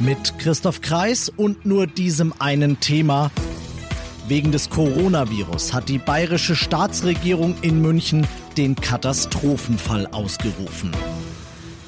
Mit Christoph Kreis und nur diesem einen Thema. Wegen des Coronavirus hat die bayerische Staatsregierung in München den Katastrophenfall ausgerufen.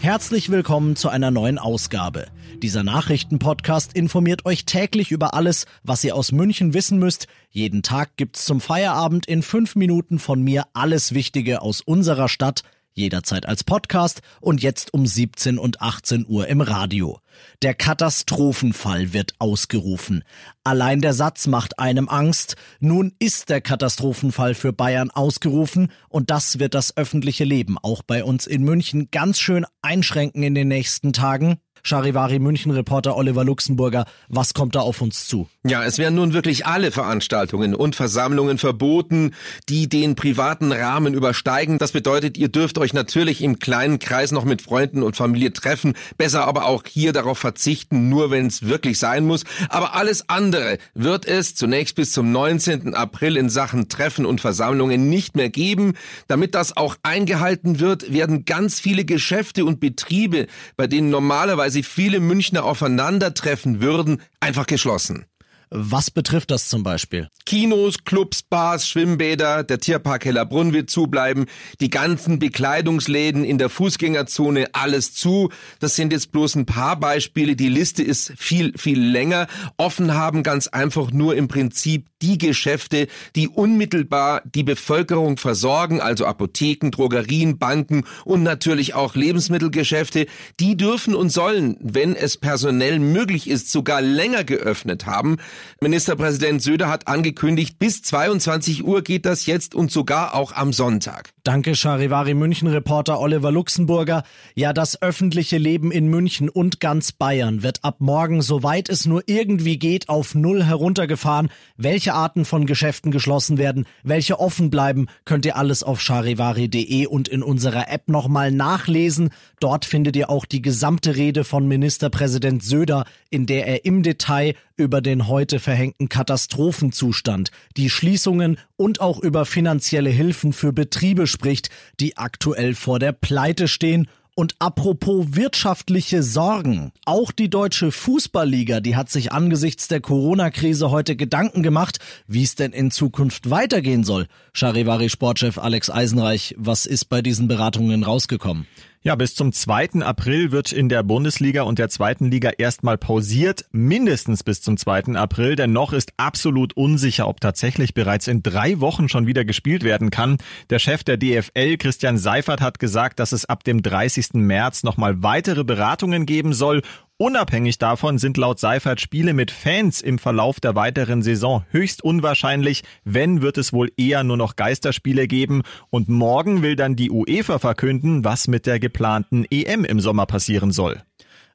Herzlich willkommen zu einer neuen Ausgabe. Dieser Nachrichtenpodcast informiert euch täglich über alles, was ihr aus München wissen müsst. Jeden Tag gibt's zum Feierabend in fünf Minuten von mir alles Wichtige aus unserer Stadt – jederzeit als Podcast und jetzt um 17 und 18 Uhr im Radio. Der Katastrophenfall wird ausgerufen. Allein der Satz macht einem Angst. Nun ist der Katastrophenfall für Bayern ausgerufen und das wird das öffentliche Leben auch bei uns in München ganz schön einschränken in den nächsten Tagen. Charivari München Reporter Oliver Luxemburger, was kommt da auf uns zu? Ja, es werden nun wirklich alle Veranstaltungen und Versammlungen verboten, die den privaten Rahmen übersteigen. Das bedeutet, ihr dürft euch natürlich im kleinen Kreis noch mit Freunden und Familie treffen, besser aber auch hier darauf verzichten, nur wenn es wirklich sein muss. Aber alles andere wird es zunächst bis zum 19. April in Sachen Treffen und Versammlungen nicht mehr geben. Damit das auch eingehalten wird, werden ganz viele Geschäfte und Betriebe, bei denen normalerweise weil sie viele Münchner aufeinandertreffen würden, einfach geschlossen. Was betrifft das zum Beispiel? Kinos, Clubs, Bars, Schwimmbäder, der Tierpark Hellerbrunn wird zubleiben, die ganzen Bekleidungsläden in der Fußgängerzone, alles zu. Das sind jetzt bloß ein paar Beispiele. Die Liste ist viel, viel länger. Offen haben ganz einfach nur im Prinzip die Geschäfte, die unmittelbar die Bevölkerung versorgen, also Apotheken, Drogerien, Banken und natürlich auch Lebensmittelgeschäfte. Die dürfen und sollen, wenn es personell möglich ist, sogar länger geöffnet haben. Ministerpräsident Söder hat angekündigt, bis 22 Uhr geht das jetzt und sogar auch am Sonntag. Danke, Charivari München-Reporter Oliver Luxemburger. Ja, das öffentliche Leben in München und ganz Bayern wird ab morgen, soweit es nur irgendwie geht, auf Null heruntergefahren. Welche Arten von Geschäften geschlossen werden, welche offen bleiben, könnt ihr alles auf charivari.de und in unserer App nochmal nachlesen. Dort findet ihr auch die gesamte Rede von Ministerpräsident Söder, in der er im Detail über den heute verhängten Katastrophenzustand, die Schließungen und auch über finanzielle Hilfen für Betriebe spricht, die aktuell vor der Pleite stehen und apropos wirtschaftliche Sorgen. Auch die deutsche Fußballliga, die hat sich angesichts der Corona-Krise heute Gedanken gemacht, wie es denn in Zukunft weitergehen soll. Charivari Sportchef Alex Eisenreich, was ist bei diesen Beratungen rausgekommen? Ja, bis zum 2. April wird in der Bundesliga und der zweiten Liga erstmal pausiert, mindestens bis zum 2. April, denn noch ist absolut unsicher, ob tatsächlich bereits in drei Wochen schon wieder gespielt werden kann. Der Chef der DFL, Christian Seifert, hat gesagt, dass es ab dem 30. März nochmal weitere Beratungen geben soll Unabhängig davon sind laut Seifert Spiele mit Fans im Verlauf der weiteren Saison höchst unwahrscheinlich. Wenn, wird es wohl eher nur noch Geisterspiele geben. Und morgen will dann die UEFA verkünden, was mit der geplanten EM im Sommer passieren soll.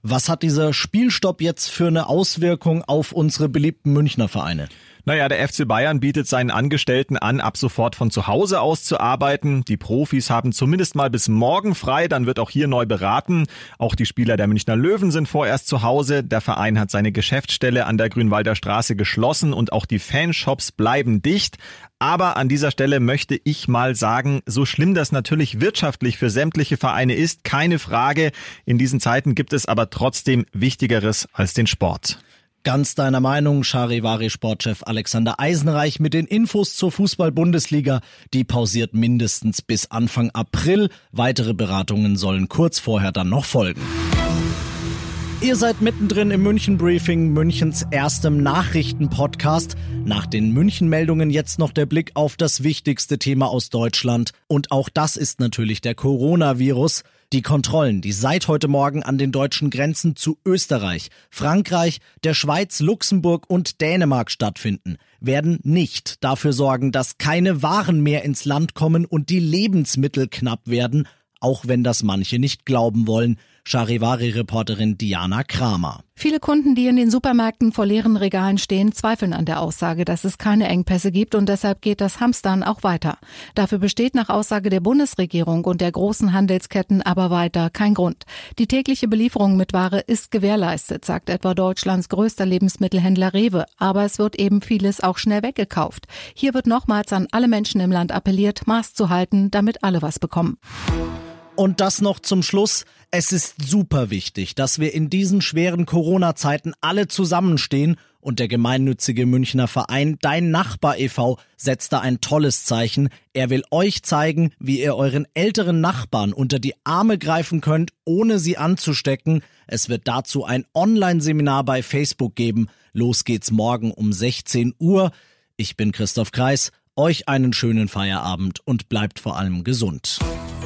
Was hat dieser Spielstopp jetzt für eine Auswirkung auf unsere beliebten Münchner Vereine? Naja, der FC Bayern bietet seinen Angestellten an, ab sofort von zu Hause aus zu arbeiten. Die Profis haben zumindest mal bis morgen frei, dann wird auch hier neu beraten. Auch die Spieler der Münchner Löwen sind vorerst zu Hause. Der Verein hat seine Geschäftsstelle an der Grünwalder Straße geschlossen und auch die Fanshops bleiben dicht. Aber an dieser Stelle möchte ich mal sagen, so schlimm das natürlich wirtschaftlich für sämtliche Vereine ist, keine Frage. In diesen Zeiten gibt es aber trotzdem Wichtigeres als den Sport. Ganz deiner Meinung, Charivari-Sportchef Alexander Eisenreich mit den Infos zur Fußball-Bundesliga. Die pausiert mindestens bis Anfang April. Weitere Beratungen sollen kurz vorher dann noch folgen. Ihr seid mittendrin im München Briefing, Münchens erstem Nachrichtenpodcast. Nach den München Meldungen jetzt noch der Blick auf das wichtigste Thema aus Deutschland. Und auch das ist natürlich der Coronavirus. Die Kontrollen, die seit heute Morgen an den deutschen Grenzen zu Österreich, Frankreich, der Schweiz, Luxemburg und Dänemark stattfinden, werden nicht dafür sorgen, dass keine Waren mehr ins Land kommen und die Lebensmittel knapp werden, auch wenn das manche nicht glauben wollen. Charivari-Reporterin Diana Kramer. Viele Kunden, die in den Supermärkten vor leeren Regalen stehen, zweifeln an der Aussage, dass es keine Engpässe gibt und deshalb geht das Hamstern auch weiter. Dafür besteht nach Aussage der Bundesregierung und der großen Handelsketten aber weiter kein Grund. Die tägliche Belieferung mit Ware ist gewährleistet, sagt etwa Deutschlands größter Lebensmittelhändler Rewe, aber es wird eben vieles auch schnell weggekauft. Hier wird nochmals an alle Menschen im Land appelliert, Maß zu halten, damit alle was bekommen. Und das noch zum Schluss. Es ist super wichtig, dass wir in diesen schweren Corona-Zeiten alle zusammenstehen und der gemeinnützige Münchner Verein Dein Nachbar e.V. setzt da ein tolles Zeichen. Er will euch zeigen, wie ihr euren älteren Nachbarn unter die Arme greifen könnt, ohne sie anzustecken. Es wird dazu ein Online-Seminar bei Facebook geben. Los geht's morgen um 16 Uhr. Ich bin Christoph Kreis. Euch einen schönen Feierabend und bleibt vor allem gesund.